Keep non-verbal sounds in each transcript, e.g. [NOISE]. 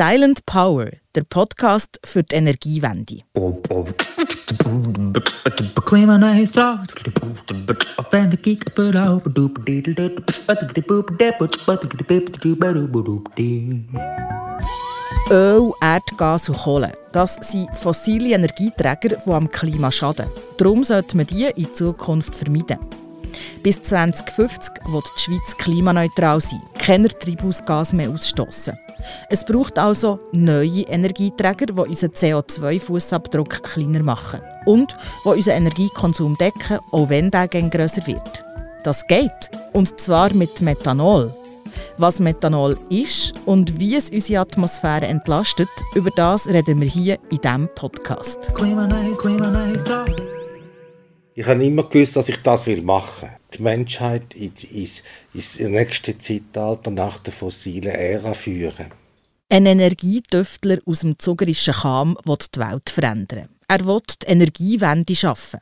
Silent Power, der Podcast für die Energiewende. Öl, Erdgas und Kohle. Das sind fossile Energieträger, die am Klima schaden. Darum sollte man die in Zukunft vermeiden. Bis 2050 wird die Schweiz klimaneutral sein, keine Treibhausgase mehr ausstoßen. Es braucht also neue Energieträger, die unseren CO2-Fußabdruck kleiner machen und die unseren Energiekonsum decken, auch wenn der grösser wird. Das geht, und zwar mit Methanol. Was Methanol ist und wie es unsere Atmosphäre entlastet, über das reden wir hier in diesem Podcast. Klimaneut, Klimaneut, ich habe immer gewusst, dass ich das machen will. Die Menschheit ins, ins nächste Zeitalter nach der fossilen Ära führen. Ein Energietöftler aus dem zugerischen Cham will die Welt verändern. Er will die Energiewende schaffen.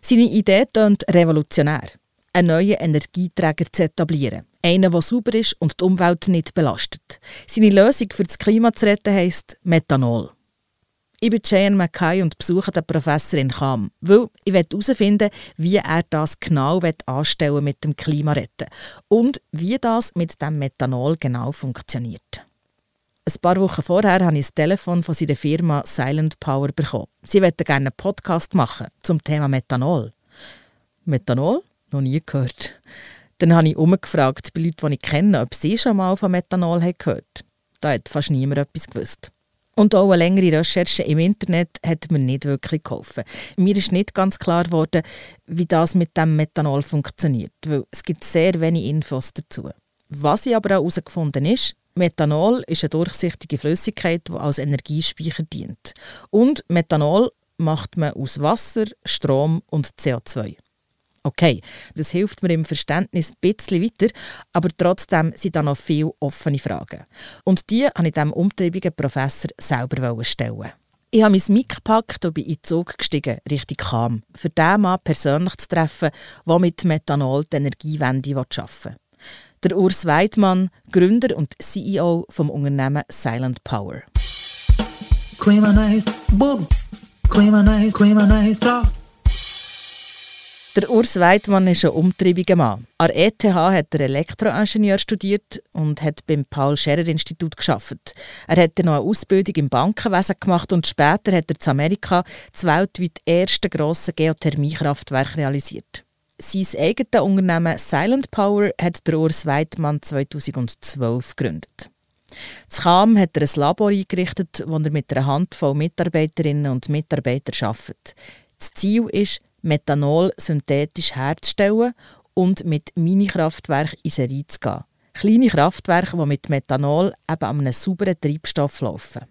Seine Idee klingt revolutionär. Einen neuen Energieträger zu etablieren. Einen, der sauber ist und die Umwelt nicht belastet. Seine Lösung für das Klima zu retten heisst Methanol. Ich bin Jane Mackay und besuche den Professor in Cham, weil ich herausfinden wie er das genau anstellen mit dem Klimaretten und wie das mit dem Methanol genau funktioniert. Ein paar Wochen vorher habe ich das Telefon von seiner Firma Silent Power bekommen. Sie wollten gerne einen Podcast machen zum Thema Methanol. Methanol? Noch nie gehört. Dann habe ich umgefragt bei Leuten, die ich kenne, ob sie schon mal von Methanol haben gehört Da hat fast niemand etwas gewusst. Und auch eine längere Recherche im Internet hat mir nicht wirklich geholfen. Mir ist nicht ganz klar geworden, wie das mit dem Methanol funktioniert, weil es gibt sehr wenig Infos dazu. Was ich aber auch herausgefunden ist, Methanol ist eine durchsichtige Flüssigkeit, die als Energiespeicher dient. Und Methanol macht man aus Wasser, Strom und CO2. Okay, das hilft mir im Verständnis ein bisschen weiter, aber trotzdem sind da noch viele offene Fragen. Und die wollte ich diesem umtriebigen Professor selber stellen. Ich habe mein Mic gepackt und bin in den Zug gestiegen, Richtung Cham, für diesen Mann persönlich zu treffen, der mit Methanol die Energiewende arbeiten will. Der Urs Weidmann, Gründer und CEO vom Unternehmen Silent Power. Boom! Klimaneut, Klimaneutral! Der Urs Weidmann ist ein umtriebiger Mann. An der ETH hat er Elektroingenieur studiert und hat beim Paul-Scherrer-Institut geschafft. Er hat noch eine Ausbildung im Bankenwesen gemacht und später hat er in Amerika das weltweit erste grosse Geothermiekraftwerk realisiert. Sein eigenes Unternehmen Silent Power hat der Urs Weidmann 2012 gegründet. In Cham hat er ein Labor eingerichtet, wo er mit einer Handvoll Mitarbeiterinnen und Mitarbeitern arbeitet. Das Ziel ist, Methanol synthetisch herzustellen und mit Mini-Kraftwerken in Serie zu gehen. Kleine Kraftwerke, die mit Methanol eben an einem sauberen Treibstoff laufen.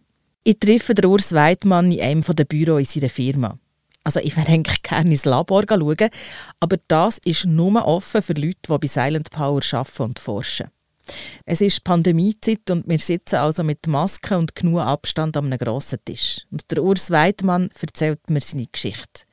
Ich treffe den Urs Weidmann in einem der Büros in seiner Firma. Also ich würde eigentlich gerne ins Labor schauen, aber das ist nur offen für Leute, die bei Silent Power arbeiten und forschen. Es ist Pandemiezeit und wir sitzen also mit Maske und genug Abstand an einem grossen Tisch. Und der Urs Weidmann erzählt mir seine Geschichte.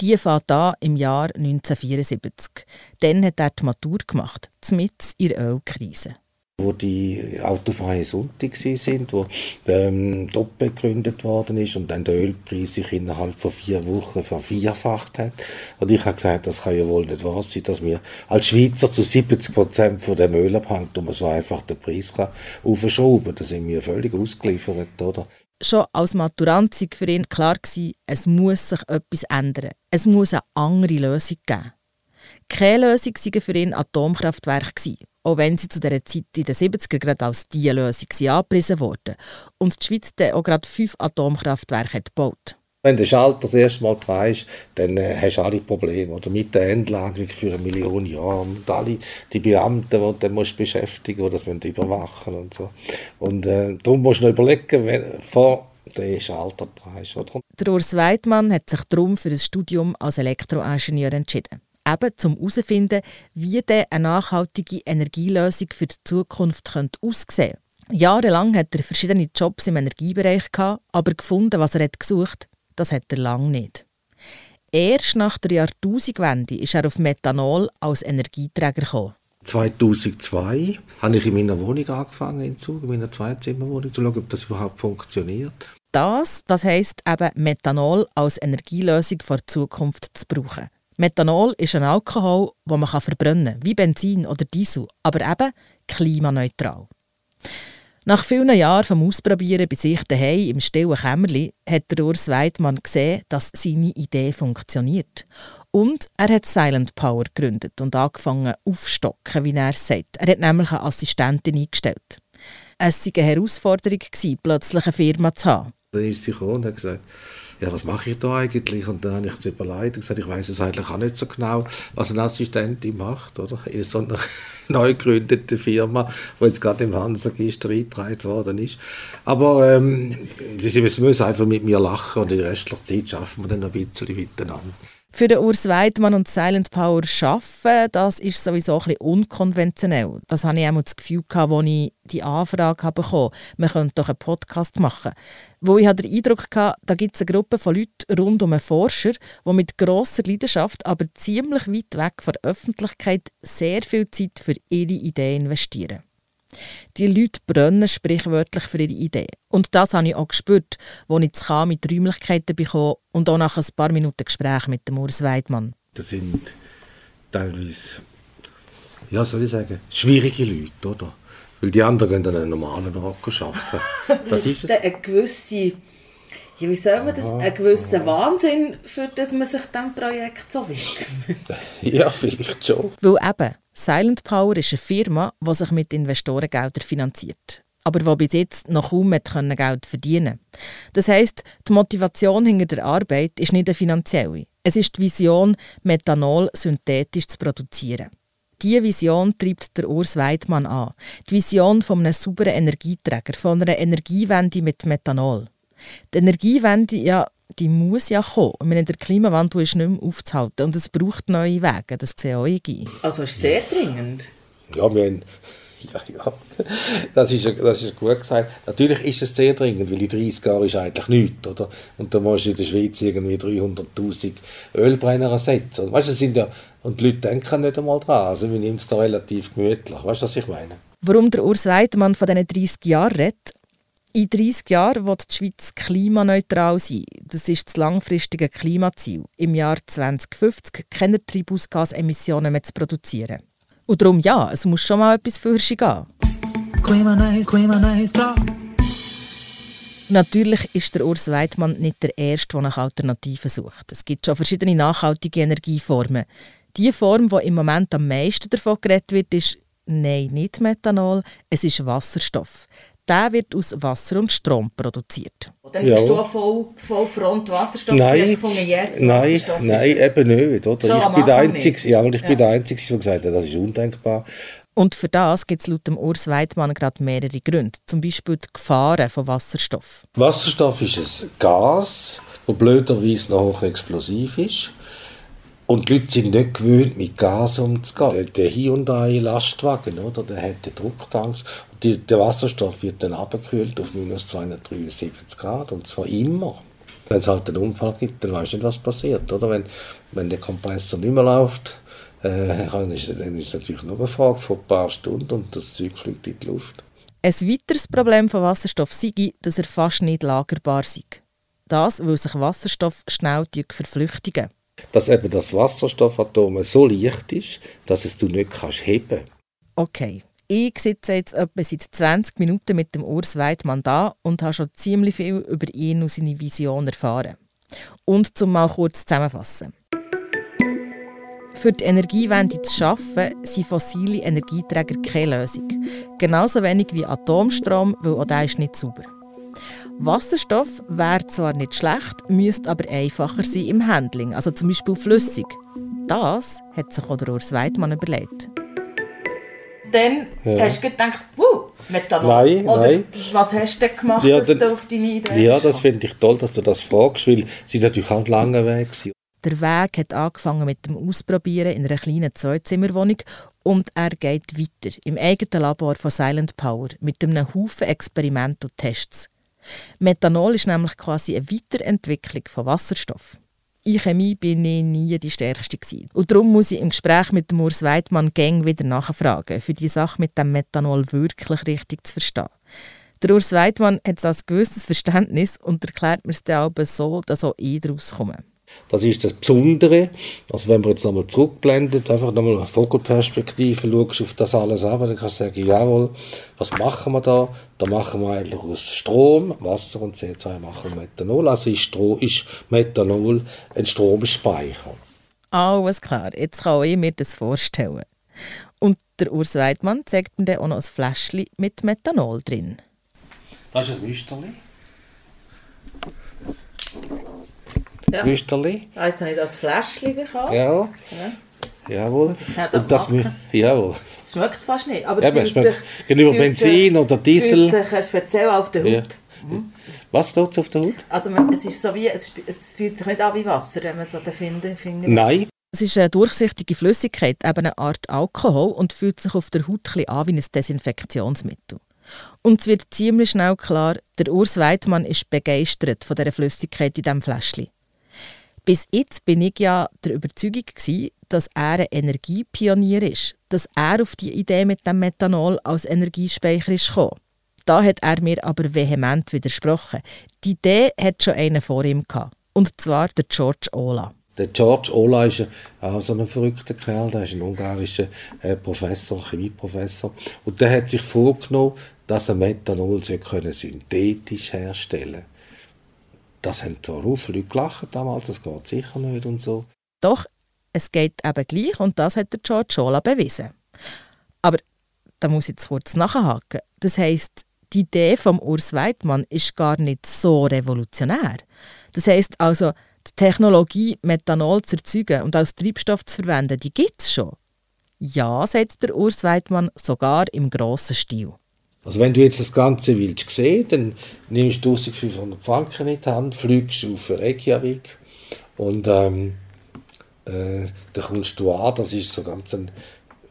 Die fängt an im Jahr 1974. Dann hat er die Matur gemacht, mitten in der Ölkrise wo die autofreien Sonntag sind, wo ähm, doppelt gegründet worden ist und dann der Ölpreis sich innerhalb von vier Wochen vervierfacht hat. Und ich habe gesagt, das kann ja wohl nicht wahr sein, dass wir als Schweizer zu 70 Prozent von dem Öl abhängt und man so einfach den Preis kann. Da sind wir völlig ausgeliefert, oder? Schon als Maturant war für ihn klar, es muss sich etwas ändern. Es muss eine andere Lösung geben. Keine Lösung war für ihn Atomkraftwerke, auch wenn sie zu dieser Zeit in den 70er gerade als diese Lösung angepriesen wurden und die Schweiz dann auch gerade fünf Atomkraftwerke hat gebaut. Wenn der Schalter das erste Mal frei ist, dann äh, hast du alle Probleme. Oder mit der Endlagerung für eine Million Jahre. Und alle die Beamten, die du musst beschäftigen die das müssen überwachen und so. Und äh, darum musst du noch überlegen, wenn, vor der Schalter. Oder? Der Urs Weidmann hat sich darum für ein Studium als Elektroingenieur entschieden eben zum herauszufinden, wie denn eine nachhaltige Energielösung für die Zukunft könnte aussehen könnte. Jahrelang hat er verschiedene Jobs im Energiebereich gehabt, aber gefunden, was er hat gesucht, das hat er lange nicht. Erst nach der Jahrtausendwende ist er auf Methanol als Energieträger gekommen. 2002 habe ich in meiner Wohnung angefangen, in Zug, in meiner Zweizimmerwohnung, zu schauen, ob das überhaupt funktioniert. Das, das heisst eben Methanol als Energielösung für die Zukunft zu brauchen. Methanol ist ein Alkohol, den man verbrennen kann, wie Benzin oder Diesel, aber eben klimaneutral. Nach vielen Jahren vom Ausprobieren bei sich daheim im stillen Kämmerli hat Urs Weidmann gesehen, dass seine Idee funktioniert. Und er hat Silent Power gegründet und angefangen aufstocken, wie er sagt. Er hat nämlich eine Assistentin eingestellt. Es war eine Herausforderung, plötzlich eine Firma zu haben. Dann ist sie gekommen und hat gesagt, ja, was mache ich da eigentlich? Und dann habe ich es überlegt und gesagt, ich weiß es eigentlich auch nicht so genau, was eine Assistentin macht, oder? In so einer [LAUGHS] neu gegründeten Firma, die jetzt gerade im Handelsregister eingetragen worden ist. Aber ähm, sie, sie müssen einfach mit mir lachen und in der restlichen Zeit schaffen wir dann ein bisschen miteinander. Für den Urs Weidmann und Silent Power arbeiten, das ist sowieso ein bisschen unkonventionell. Das hatte ich auch das Gefühl, als ich die Anfrage bekommen man könnte doch einen Podcast machen. Wo ich den Eindruck hatte, da gibt es eine Gruppe von Leuten rund um einen Forscher, die mit grosser Leidenschaft, aber ziemlich weit weg von der Öffentlichkeit sehr viel Zeit für ihre Ideen investieren. Die Leute brennen sprichwörtlich für ihre Idee. Und das habe ich auch gespürt, als ich zu mit Räumlichkeiten bekam und auch nach ein paar Minuten Gespräch mit dem Urs Weidmann. Das sind teilweise, ja, soll ich sagen, schwierige Leute, oder? Weil die anderen gehen dann einen normalen Ort arbeiten. [LAUGHS] Das ist es. Eine gewisse, ja, wie soll man das, ein gewisser Wahnsinn, für das man sich diesem Projekt so widmet. [LAUGHS] ja, vielleicht schon. Weil eben, Silent Power ist eine Firma, die sich mit Investorengeldern finanziert aber die bis jetzt noch kaum Geld verdienen Das heisst, die Motivation hinter der Arbeit ist nicht eine finanzielle. Es ist die Vision, Methanol synthetisch zu produzieren. Diese Vision treibt der Urs Weidmann an. Die Vision von einem sauberen Energieträger, von einer Energiewende mit Methanol. Die Energiewende, ja, die muss ja kommen. Ich meine, der Klimawandel ist nicht mehr aufzuhalten und es braucht neue Wege, das sehe auch ich. Also ist sehr dringend. Ja, wir haben [LAUGHS] ja, ja, das ist, das ist gut gesagt. Natürlich ist es sehr dringend, weil in 30 Jahren ist eigentlich nichts, oder? Und da musst du in der Schweiz irgendwie 300'000 Ölbrenner ersetzen. Weißt, sind ja, und die Leute denken nicht einmal dran, also wir nehmen es da relativ gemütlich. Weißt du, was ich meine? Warum der Urs Weidmann von diesen 30 Jahren redet? In 30 Jahren wird die Schweiz klimaneutral sein. Das ist das langfristige Klimaziel. Im Jahr 2050 keine Treibhausgasemissionen mehr zu produzieren. Und darum ja, es muss schon mal etwas für sich gehen. Klimaneutral. Natürlich ist der Urs Weidmann nicht der Erste, der nach Alternativen sucht. Es gibt schon verschiedene nachhaltige Energieformen. Die Form, die im Moment am meisten davon geredet wird, ist nein, nicht Methanol, es ist Wasserstoff der wird aus Wasser und Strom produziert. Dann bist du voll, voll Front Wasserstoff. Nein, gefunden, yes, nein, nein eben nicht. Oder? So, ich bin der Einzige, ja, ich ja. bin der Einzige, der gesagt hat, das ist undenkbar. Und für das gibt es laut dem Urs Weidmann gerade mehrere Gründe. Zum Beispiel die Gefahren von Wasserstoff. Wasserstoff ist ein Gas, das blöderweise noch hochexplosiv ist. Und die Leute sind nicht gewöhnt, mit Gas umzugehen. Der Hyundai-Lastwagen, oder, der hat den Drucktanks. Die, der Wasserstoff wird dann abgekühlt auf minus 273 Grad. Und zwar immer. Wenn es halt einen Unfall gibt, dann weißt du nicht, was passiert. Oder? Wenn, wenn der Kompressor nicht mehr läuft, äh, dann, ist, dann ist es natürlich nur eine Frage von ein paar Stunden und das Zeug fliegt in die Luft. Ein weiteres Problem von Wasserstoff sei, dass er fast nicht lagerbar sei. Das, weil sich Wasserstoff schnell verflüchtigen dass eben das Wasserstoffatom so leicht ist, dass es du nicht kannst heben Okay. Ich sitze jetzt etwa seit 20 Minuten mit dem Urs Weidmann da und habe schon ziemlich viel über ihn und seine Vision erfahren. Und zum mal kurz zusammenfassen. Für die Energiewende zu schaffen, sind fossile Energieträger keine Lösung. Genauso wenig wie Atomstrom, weil auch der ist nicht sauber. Wasserstoff wäre zwar nicht schlecht, müsste aber einfacher sein im Handling, also zum Beispiel flüssig. Das hat sich auch der Urs Weidmann überlegt. Dann ja. hast du gedacht, wuh, Methanol. Nein, Oder nein. was hast du denn gemacht, ja, dass du auf deine Idee Ja, das finde ich toll, dass du das fragst, weil es ist natürlich auch ein langer Weg war. Der Weg hat angefangen mit dem Ausprobieren in einer kleinen Zweizimmerwohnung und er geht weiter im eigenen Labor von Silent Power mit einem Haufen Experimente und Tests. Methanol ist nämlich quasi eine Weiterentwicklung von Wasserstoff. In Chemie bin ich nie die Stärkste gewesen. Und darum muss ich im Gespräch mit Urs Weidmann gang wieder nachfragen, für die Sache mit dem Methanol wirklich richtig zu verstehen. Der Urs Weidmann hat ein gewisses Verständnis und erklärt mir es dann aber so, dass auch ich daraus komme. Das ist das Besondere. Also wenn man jetzt nochmal zurückblendet, einfach nochmal eine Vogelperspektive, schaust auf das alles an, dann kannst du sagen, jawohl, was machen wir da? Da machen wir eigentlich aus Strom, Wasser und CO2 machen wir Methanol. Also ist, Stro ist Methanol ein Stromspeicher. Alles klar, jetzt kann ich mir das vorstellen. Und der Urs Weidmann zeigt mir dann auch noch ein Fläschchen mit Methanol drin. Das ist ein Müsterli. Das ja. Müsterli. Ah, jetzt habe ich das Fläschchen bekommen. Ja. ja. Jawohl. Und das, jawohl. Schmeckt fast nicht, aber ja, fühlt sich, gegenüber Benzin sich, oder Diesel. Fühlt sich speziell auf der Haut. Ja. Mhm. Was tut es auf der Haut? Also es ist so wie, es, es fühlt sich nicht an wie Wasser, wenn man so den Finger... Finger Nein. Es ist eine durchsichtige Flüssigkeit, eben eine Art Alkohol und fühlt sich auf der Haut ein an wie ein Desinfektionsmittel. Und es wird ziemlich schnell klar, der Urs Weidmann ist begeistert von dieser Flüssigkeit in diesem Fläschchen. Bis jetzt bin ich ja der Überzeugung, gewesen, dass er ein Energiepionier ist, dass er auf die Idee mit dem Methanol als Energiespeicher ist gekommen. Da hat er mir aber vehement widersprochen. Die Idee hat schon einer vor ihm gehabt, und zwar der George Ola. Der George Ola ist auch so ein verrückter Kerl, der ist ein ungarischer äh, Professor, Chemieprofessor. Und der hat sich vorgenommen, dass er Methanol synthetisch herstellen das haben zwar viele Leute gelacht damals, das geht sicher nicht und so. Doch, es geht eben gleich und das hat der George Schola bewiesen. Aber da muss ich jetzt kurz nachhaken. Das heißt, die Idee vom Urs Weidmann ist gar nicht so revolutionär. Das heißt also, die Technologie, Methanol zu erzeugen und als Treibstoff zu verwenden, die gibt es schon. Ja, sagt der Urs Weidmann, sogar im grossen Stil. Also wenn du jetzt das Ganze willst sehen, dann nimmst du 1500 Franken in die Hand, fliegst auf Reykjavik und ähm, äh, dann kommst du an, das ist so ganz ein,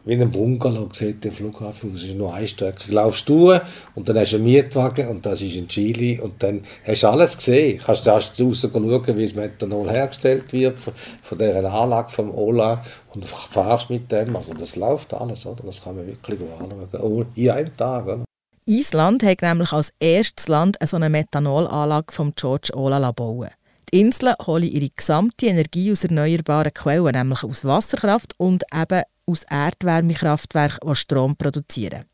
wie ein Bungalow, sieht der Flughafen, das ist nur ein Stück. Laufst du und dann hast du einen Mietwagen und das ist in Chile und dann hast du alles gesehen. Kannst du raus schauen, wie das Methanol hergestellt wird von, von dieser Anlage vom Ola und fahrst mit dem, also das läuft alles, oder? das kann man wirklich anschauen, in einem Tag. Oder? Island hat nämlich als erstes Land eine solche Methanolanlage vom George Ola bauen. Die Inseln holen ihre gesamte Energie aus erneuerbaren Quellen, nämlich aus Wasserkraft und eben aus Erdwärmekraftwerken, die Strom produzieren.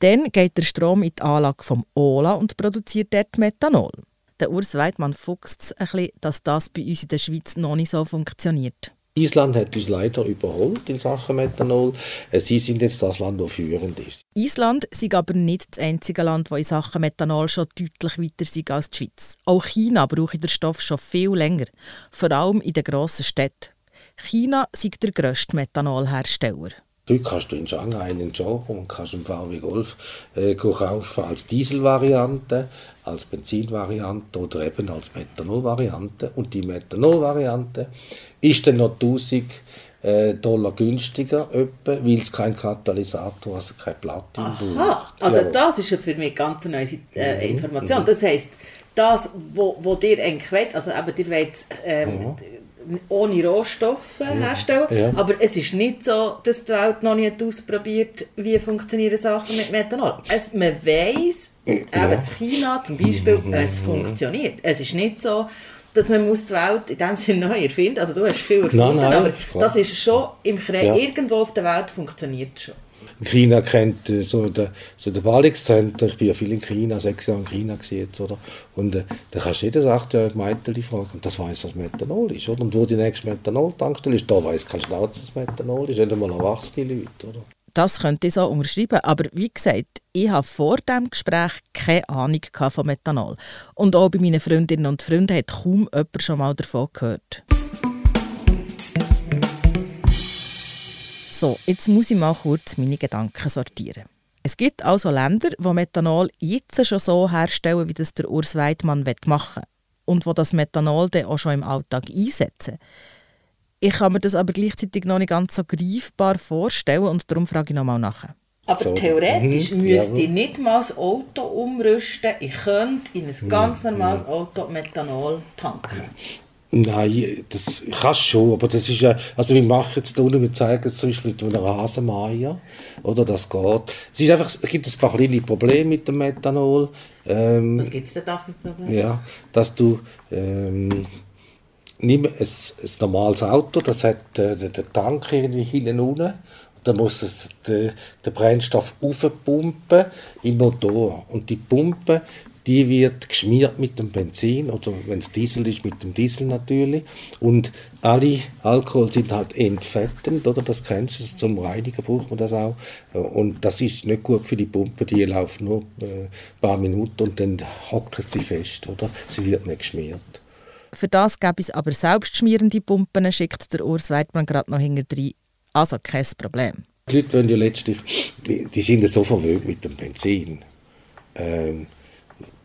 Dann geht der Strom in die Anlage vom Ola und produziert dort Methanol. Der Urs Weidmann fuchst ein bisschen, dass das bei uns in der Schweiz noch nicht so funktioniert. Island hat uns leider überholt in Sachen Methanol. Äh, sie sind jetzt das Land, das führend ist. Island ist aber nicht das einzige Land, das in Sachen Methanol schon deutlich weiter ist als die Schweiz. Auch China braucht den Stoff schon viel länger, vor allem in den grossen Städten. China ist der grösste Methanolhersteller. Heute kannst du in Shanghai einen Joe und kannst einen VW Golf äh, kaufen als Dieselvariante, als Benzinvariante oder eben als Methanolvariante. Und die Methanolvariante ist dann noch 1000 äh, Dollar günstiger, weil es keinen Katalysator, also kein Platin braucht. Also ja. das ist für mich ganz eine neue äh, mhm. Information. Mhm. Das heisst, das, wo, wo dir eigentlich wollt, also eben, dir wollt, ähm, mhm ohne Rohstoffe herstellen. Ja. Aber es ist nicht so, dass die Welt noch nicht ausprobiert, wie funktionieren Sachen mit Methanol. Es, man weiss, ja. eben in China zum Beispiel, mhm. es funktioniert. Es ist nicht so, dass man muss die Welt in dem Sinne neu erfinden Also du hast viel erfunden, nein, nein, aber das ist schon im Krieg, ja. irgendwo auf der Welt funktioniert schon. China kennt äh, so der, so der Ballungscenter, ich bin ja viel in China, sechs Jahre in China jetzt, oder? Und äh, da kannst du jedes achtjährige Mädchen fragen, und das weiß was Methanol ist, oder? Und wo die nächste Methanol-Tankstelle ist, da weiß kein Schnauze, was Methanol ist, nicht einmal erwachsene Leute, oder? Das könnte ich so unterschreiben, aber wie gesagt, ich habe vor dem Gespräch keine Ahnung von Methanol. Und auch bei meinen Freundinnen und Freunden hat kaum jemand schon mal davon gehört. So, jetzt muss ich mal kurz meine Gedanken sortieren. Es gibt also Länder, die Methanol jetzt schon so herstellen, wie das der Urs Weidmann machen will und wo das Methanol dann auch schon im Alltag einsetzen. Ich kann mir das aber gleichzeitig noch nicht ganz so greifbar vorstellen und darum frage ich nochmal nach. Aber so. theoretisch mhm. müsste ich nicht mal das Auto umrüsten. Ich könnte in ein ganz mhm. normales Auto Methanol tanken. Nein, das kannst schon, aber das ist ja, also wir machen jetzt unten, wir zeigen es zum Beispiel mit einem Rasenmeier, oder, das geht. Es ist einfach, es gibt ein paar kleine Probleme mit dem Methanol. Ähm, Was gibt es denn da für Probleme? Ja, dass du, ähm, nimm ein, ein normales Auto, das hat äh, den Tank irgendwie hinten unten, dann muss es den, den Brennstoff aufpumpen im Motor. Und die Pumpe, die wird geschmiert mit dem Benzin oder wenn es Diesel ist, mit dem Diesel natürlich. Und alle Alkohol sind halt entfettend, oder? Das kennst du, zum Reinigen braucht man das auch. Und das ist nicht gut für die Pumpe, die läuft nur äh, ein paar Minuten und dann hockt sie fest, oder? Sie wird nicht geschmiert. Für das gäbe es aber selbstschmierende Pumpen, schickt der Urs Weidmann gerade noch hinterher. Also kein Problem. Die Leute wollen ja letztlich, die, die sind so verwöhnt mit dem Benzin. Ähm,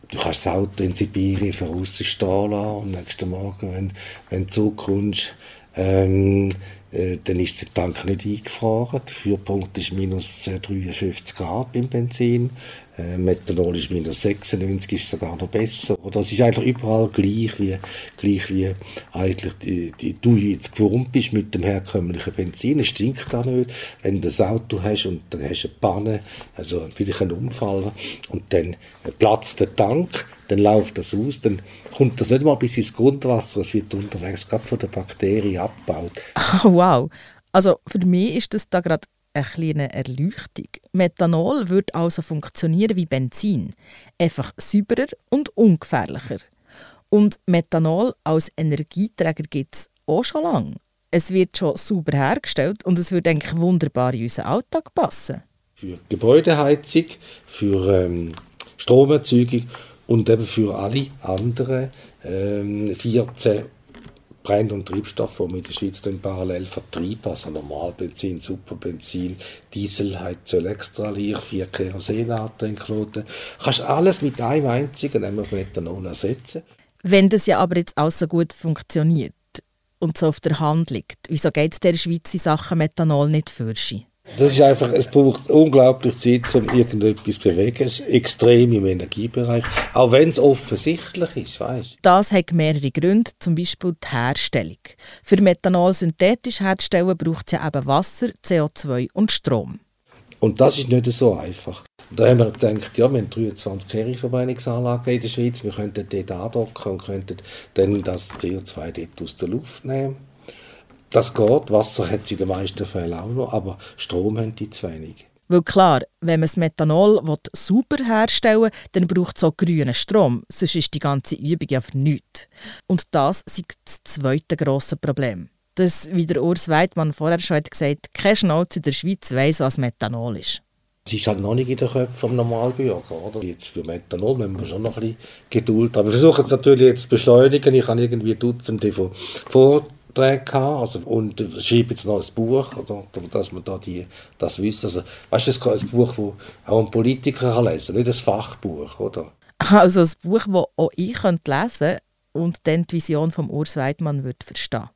du kannst das Auto in Sibirien vorausstehen lassen und nächsten Morgen, wenn, wenn du zurückkommst, ähm, äh, dann ist der Tank nicht eingefahren. Der Führpunkt ist minus 53 Grad beim Benzin. Äh, Methanol ist minus 96, ist sogar noch besser. Oder es ist eigentlich überall gleich wie, gleich wie eigentlich die, die, du jetzt gewohnt bist mit dem herkömmlichen Benzin. Es stinkt auch nicht. Wenn du ein Auto hast und dann hast du eine Panne, also vielleicht einen Unfall, und dann platzt der Tank, dann läuft das aus, dann kommt das nicht mal bis ins Grundwasser, es wird unterwegs gerade von der Bakterie abgebaut. Oh, wow. Also für mich ist das da gerade eine kleine Erleuchtung. Methanol wird also funktionieren wie Benzin, einfach sauberer und ungefährlicher. Und Methanol als Energieträger gibt es auch schon lange. Es wird schon sauber hergestellt und es würde eigentlich wunderbar in unseren Alltag passen. Für Gebäudeheizung, für ähm, Stromerzeugung und eben für alle anderen ähm, 14 Brenn- und Triebstoffe, die wir in der Schweiz dann parallel vertreiben, also Normalbenzin, Superbenzin, Dieselheizöl extra leer, vier Kerosenarten inkludiert, kannst alles mit einem einzigen, nämlich Methanol, ersetzen. Wenn das ja aber jetzt auch so gut funktioniert und so auf der Hand liegt, wieso geht es der Schweiz in Sachen Methanol nicht für sich? Das ist einfach, es braucht unglaublich Zeit, um irgendetwas zu bewegen. Es ist extrem im Energiebereich, auch wenn es offensichtlich ist, weißt. Das hat mehrere Gründe, zum Beispiel die Herstellung. Für Methanol synthetisch herzustellen braucht es ja eben Wasser, CO2 und Strom. Und das ist nicht so einfach. Da haben wir gedacht, ja, wir haben 23 Kehrungsverbrennungsanlagen in der Schweiz, wir könnten dort andocken und könnten dann das CO2 dort aus der Luft nehmen das geht, Wasser hat sie in den meisten Fällen auch noch, aber Strom haben die zu wenig. Weil klar, wenn man das Methanol super herstellen will, dann braucht es auch grünen Strom, sonst ist die ganze Übung ja für nichts. Und das ist das zweite grosse Problem. Das, wie der Urs Weidmann vorher schon hat gesagt kein Schnauze in der Schweiz weiss, was Methanol ist. Es ist halt noch nicht in den Köpfen vom Normalbürger. Oder? Jetzt für Methanol müssen wir schon noch ein bisschen Geduld haben. Wir versuchen es natürlich jetzt zu beschleunigen. Ich habe irgendwie Dutzende von vor gehabt, also, und schreibe jetzt noch ein Buch, oder, dass man da die, das wissen. Also, weißt du, das ist ein Buch, das auch ein Politiker kann lesen nicht ein Fachbuch, oder? Also ein Buch, das auch ich lesen könnte und dann die Vision von Urs Weidmann würde verstehen.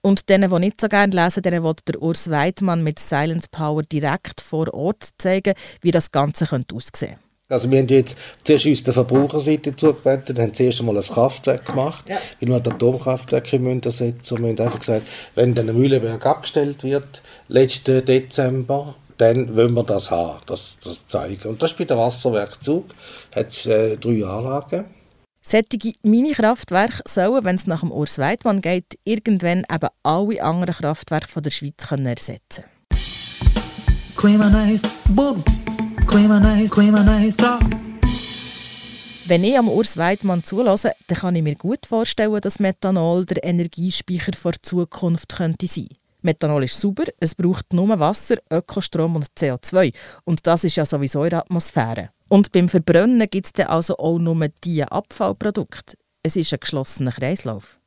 Und denen, die nicht so gerne lesen, denen will der Urs Weidmann mit Silent Power direkt vor Ort zeigen, wie das Ganze aussehen könnte. Also wir haben jetzt zuerst uns der Verbraucherseite zugewendet, haben zuerst einmal ein Kraftwerk gemacht, ja. weil wir ein Atomkraftwerk in München setzen. Und wir haben einfach gesagt, wenn dann ein Mühlenberg abgestellt wird, letzten Dezember, dann wollen wir das haben, das, das zeigen. Und das ist bei der Wasserwerkzug, hat äh, drei Anlagen. Sättige Mini-Kraftwerke sollen, wenn es nach dem Urs Weidmann geht, irgendwann eben alle anderen Kraftwerke von der Schweiz können ersetzen können. Wenn ich am Urs Weidmann zulasse, dann kann ich mir gut vorstellen, dass Methanol der Energiespeicher der Zukunft könnte sein Methanol ist sauber, es braucht nur Wasser, Ökostrom und CO2. Und das ist ja sowieso in der Atmosphäre. Und beim Verbrennen gibt es also auch nur diese Abfallprodukte. Es ist ein geschlossener Kreislauf.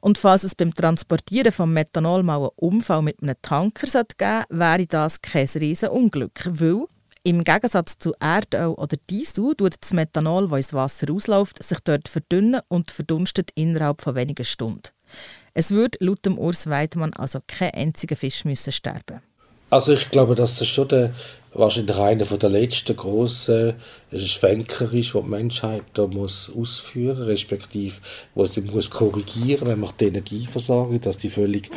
Und falls es beim Transportieren von Methanol mal einen Unfall mit einem Tanker geben sollte, wäre das kein riesen Unglück, weil im Gegensatz zu Erdöl oder Diesel tut das Methanol, das ins Wasser ausläuft, sich dort verdünnen und verdunstet innerhalb von wenigen Stunden. Es würde laut dem Urs Weidmann also kein einziger Fisch müssen sterben Also ich glaube, dass das schon der wahrscheinlich einer der letzten grossen Schwenker ist, die die Menschheit da muss ausführen muss, respektive wo sie muss korrigieren, nämlich die Energieversorgung, dass die völlig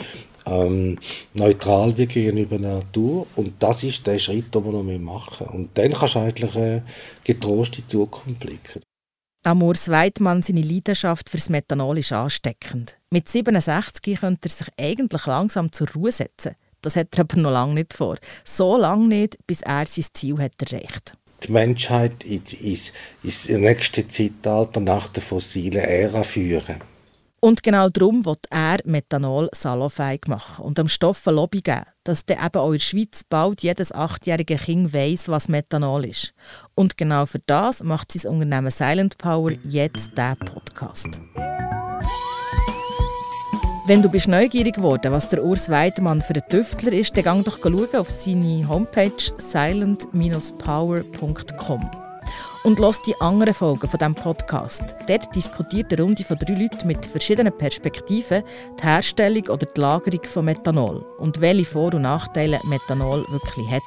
ähm, neutral wird gegenüber der Natur. Und das ist der Schritt, den wir noch machen müssen. Und dann kannst du eigentlich äh, getrost in die Zukunft blicken. Amurs Weidmann, seine Leidenschaft fürs Methanol ist ansteckend. Mit 67 könnte er sich eigentlich langsam zur Ruhe setzen. Das hat er aber noch lange nicht vor. So lange nicht, bis er sein Ziel hat erreicht die Menschheit ins, ins, ins nächste Zeitalter nach der fossilen Ära führen. Und genau darum wird er Methanol salonfähig machen und dem Stoff eine Lobby geben, dass dann eben auch in der Schweiz bald jedes achtjährige Kind weiß, was Methanol ist. Und genau für das macht sein Unternehmen Silent Power jetzt diesen Podcast. Wenn du bist neugierig geworden, was der Urs Weidemann für ein Tüftler ist, dann geh doch auf seine Homepage silent-power.com und los die anderen Folgen von diesem Podcast. Dort diskutiert eine Runde von drei Leuten mit verschiedenen Perspektiven die Herstellung oder die Lagerung von Methanol und welche Vor- und Nachteile Methanol wirklich hat.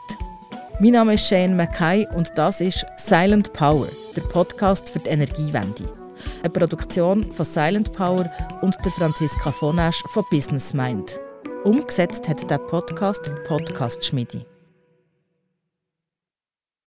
Mein Name ist Shane Mackay und das ist Silent Power, der Podcast für die Energiewende. Eine Produktion von Silent Power und der Franziska Vonasch von Business Mind. Umgesetzt hat der Podcast die Podcast Schmiede.